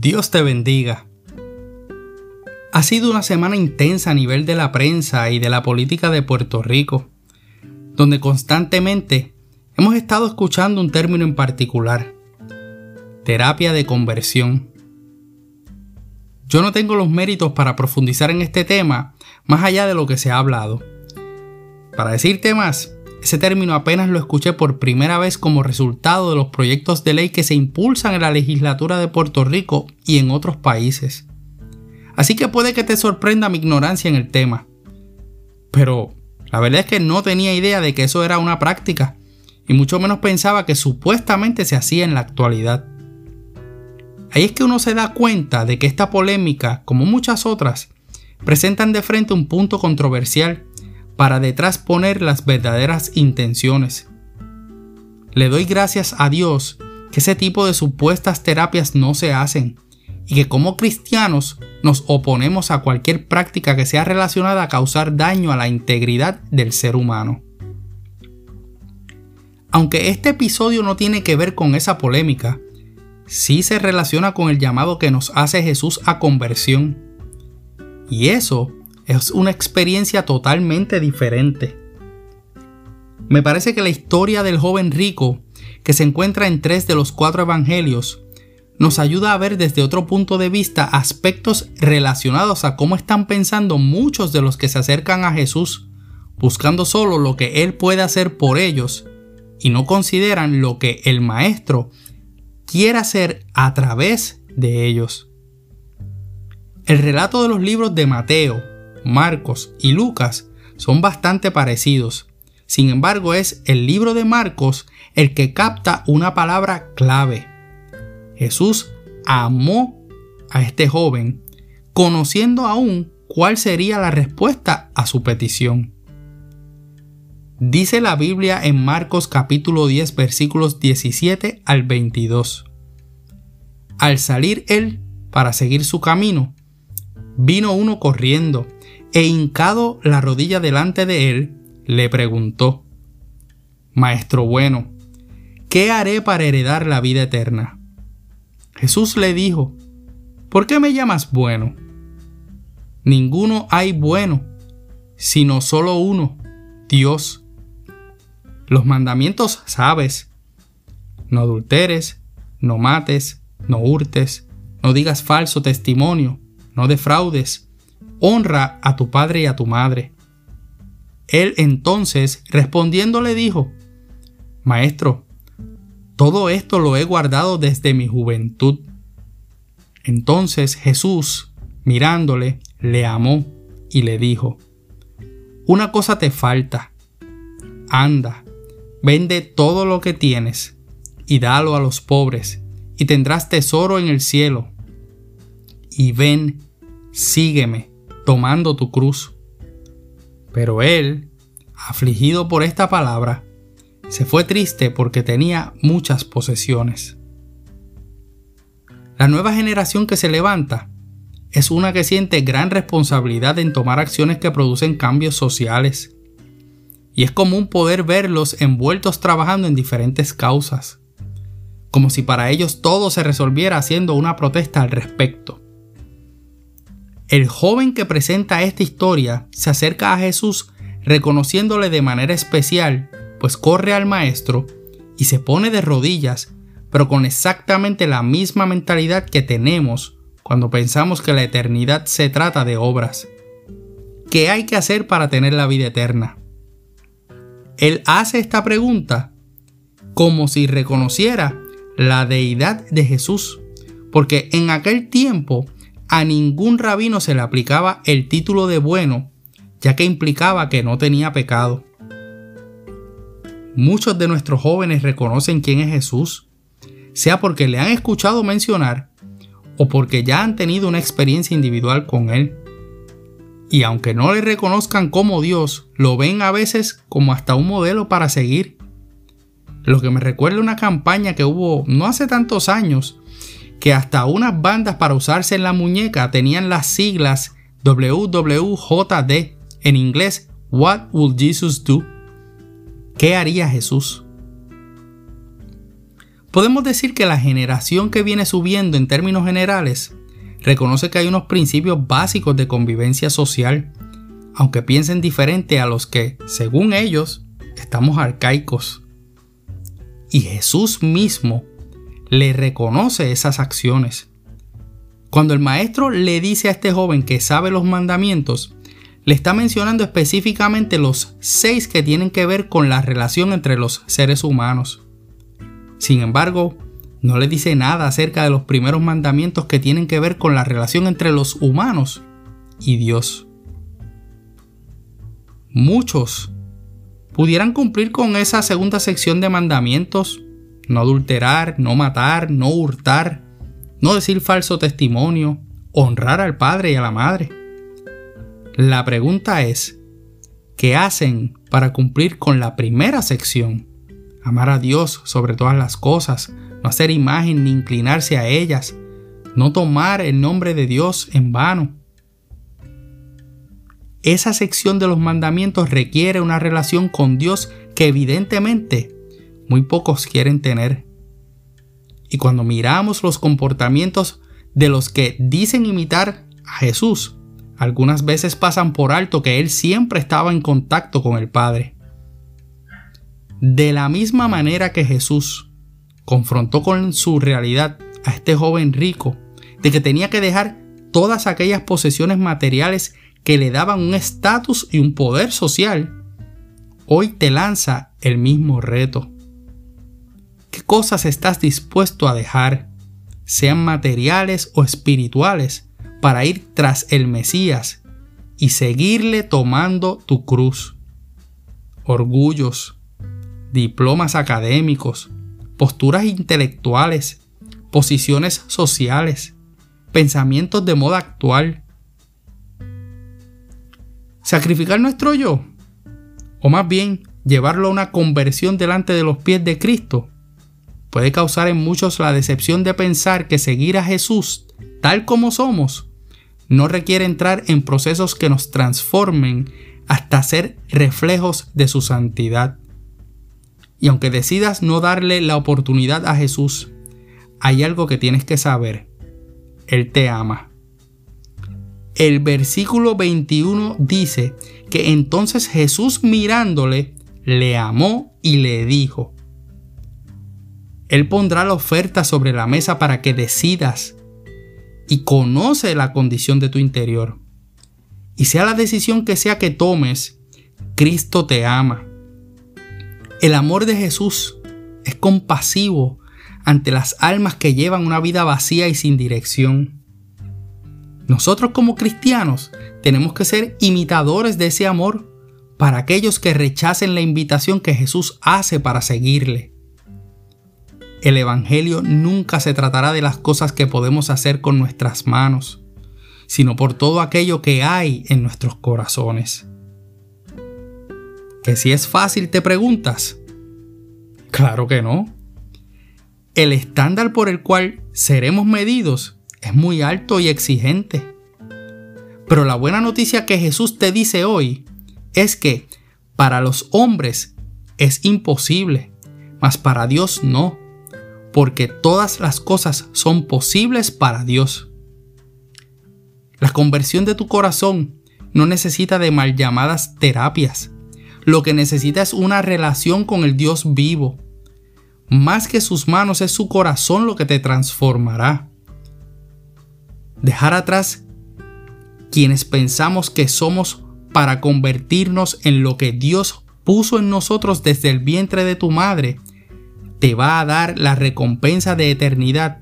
Dios te bendiga. Ha sido una semana intensa a nivel de la prensa y de la política de Puerto Rico, donde constantemente hemos estado escuchando un término en particular, terapia de conversión. Yo no tengo los méritos para profundizar en este tema más allá de lo que se ha hablado. Para decirte más, ese término apenas lo escuché por primera vez como resultado de los proyectos de ley que se impulsan en la legislatura de Puerto Rico y en otros países. Así que puede que te sorprenda mi ignorancia en el tema. Pero la verdad es que no tenía idea de que eso era una práctica, y mucho menos pensaba que supuestamente se hacía en la actualidad. Ahí es que uno se da cuenta de que esta polémica, como muchas otras, presentan de frente un punto controversial para detrás poner las verdaderas intenciones. Le doy gracias a Dios que ese tipo de supuestas terapias no se hacen y que como cristianos nos oponemos a cualquier práctica que sea relacionada a causar daño a la integridad del ser humano. Aunque este episodio no tiene que ver con esa polémica, sí se relaciona con el llamado que nos hace Jesús a conversión. Y eso es una experiencia totalmente diferente. Me parece que la historia del joven rico, que se encuentra en tres de los cuatro evangelios, nos ayuda a ver desde otro punto de vista aspectos relacionados a cómo están pensando muchos de los que se acercan a Jesús, buscando solo lo que Él puede hacer por ellos y no consideran lo que el Maestro quiere hacer a través de ellos. El relato de los libros de Mateo, Marcos y Lucas son bastante parecidos. Sin embargo, es el libro de Marcos el que capta una palabra clave. Jesús amó a este joven, conociendo aún cuál sería la respuesta a su petición. Dice la Biblia en Marcos capítulo 10 versículos 17 al 22. Al salir él para seguir su camino, vino uno corriendo e hincado la rodilla delante de él, le preguntó, Maestro bueno, ¿qué haré para heredar la vida eterna? Jesús le dijo, ¿por qué me llamas bueno? Ninguno hay bueno, sino solo uno, Dios. Los mandamientos sabes. No adulteres, no mates, no hurtes, no digas falso testimonio, no defraudes honra a tu padre y a tu madre. Él entonces respondiendo le dijo, Maestro, todo esto lo he guardado desde mi juventud. Entonces Jesús, mirándole, le amó y le dijo, Una cosa te falta. Anda, vende todo lo que tienes y dalo a los pobres, y tendrás tesoro en el cielo. Y ven, sígueme tomando tu cruz. Pero él, afligido por esta palabra, se fue triste porque tenía muchas posesiones. La nueva generación que se levanta es una que siente gran responsabilidad en tomar acciones que producen cambios sociales. Y es común poder verlos envueltos trabajando en diferentes causas, como si para ellos todo se resolviera haciendo una protesta al respecto. El joven que presenta esta historia se acerca a Jesús reconociéndole de manera especial, pues corre al Maestro y se pone de rodillas, pero con exactamente la misma mentalidad que tenemos cuando pensamos que la eternidad se trata de obras. ¿Qué hay que hacer para tener la vida eterna? Él hace esta pregunta como si reconociera la deidad de Jesús, porque en aquel tiempo a ningún rabino se le aplicaba el título de bueno, ya que implicaba que no tenía pecado. Muchos de nuestros jóvenes reconocen quién es Jesús, sea porque le han escuchado mencionar o porque ya han tenido una experiencia individual con Él. Y aunque no le reconozcan como Dios, lo ven a veces como hasta un modelo para seguir. Lo que me recuerda una campaña que hubo no hace tantos años que hasta unas bandas para usarse en la muñeca tenían las siglas WWJD, en inglés What Would Jesus Do? ¿Qué haría Jesús? Podemos decir que la generación que viene subiendo en términos generales reconoce que hay unos principios básicos de convivencia social, aunque piensen diferente a los que, según ellos, estamos arcaicos. Y Jesús mismo le reconoce esas acciones. Cuando el maestro le dice a este joven que sabe los mandamientos, le está mencionando específicamente los seis que tienen que ver con la relación entre los seres humanos. Sin embargo, no le dice nada acerca de los primeros mandamientos que tienen que ver con la relación entre los humanos y Dios. Muchos pudieran cumplir con esa segunda sección de mandamientos, no adulterar, no matar, no hurtar, no decir falso testimonio, honrar al padre y a la madre. La pregunta es, ¿qué hacen para cumplir con la primera sección? Amar a Dios sobre todas las cosas, no hacer imagen ni inclinarse a ellas, no tomar el nombre de Dios en vano. Esa sección de los mandamientos requiere una relación con Dios que evidentemente muy pocos quieren tener. Y cuando miramos los comportamientos de los que dicen imitar a Jesús, algunas veces pasan por alto que Él siempre estaba en contacto con el Padre. De la misma manera que Jesús confrontó con su realidad a este joven rico de que tenía que dejar todas aquellas posesiones materiales que le daban un estatus y un poder social, hoy te lanza el mismo reto. ¿Qué cosas estás dispuesto a dejar, sean materiales o espirituales, para ir tras el Mesías y seguirle tomando tu cruz? Orgullos, diplomas académicos, posturas intelectuales, posiciones sociales, pensamientos de moda actual. Sacrificar nuestro yo, o más bien llevarlo a una conversión delante de los pies de Cristo, puede causar en muchos la decepción de pensar que seguir a Jesús tal como somos no requiere entrar en procesos que nos transformen hasta ser reflejos de su santidad. Y aunque decidas no darle la oportunidad a Jesús, hay algo que tienes que saber. Él te ama. El versículo 21 dice que entonces Jesús mirándole, le amó y le dijo, Él pondrá la oferta sobre la mesa para que decidas y conoce la condición de tu interior. Y sea la decisión que sea que tomes, Cristo te ama el amor de Jesús es compasivo ante las almas que llevan una vida vacía y sin dirección. Nosotros como cristianos tenemos que ser imitadores de ese amor para aquellos que rechacen la invitación que Jesús hace para seguirle. El Evangelio nunca se tratará de las cosas que podemos hacer con nuestras manos, sino por todo aquello que hay en nuestros corazones. ¿Que si es fácil te preguntas? Claro que no. El estándar por el cual seremos medidos es muy alto y exigente. Pero la buena noticia que Jesús te dice hoy es que para los hombres es imposible, mas para Dios no, porque todas las cosas son posibles para Dios. La conversión de tu corazón no necesita de mal llamadas terapias, lo que necesita es una relación con el Dios vivo. Más que sus manos es su corazón lo que te transformará. Dejar atrás quienes pensamos que somos para convertirnos en lo que Dios puso en nosotros desde el vientre de tu madre, te va a dar la recompensa de eternidad,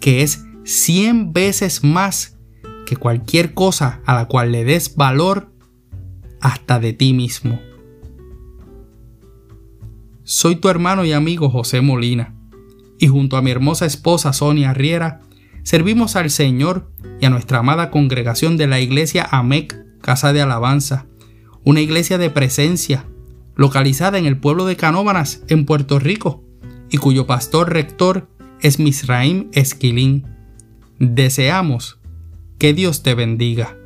que es cien veces más que cualquier cosa a la cual le des valor hasta de ti mismo. Soy tu hermano y amigo José Molina, y junto a mi hermosa esposa Sonia Riera, servimos al Señor y a nuestra amada congregación de la iglesia AMEC, Casa de Alabanza, una iglesia de presencia, localizada en el pueblo de Canóbanas, en Puerto Rico, y cuyo pastor rector es Misraim Esquilín. Deseamos que Dios te bendiga.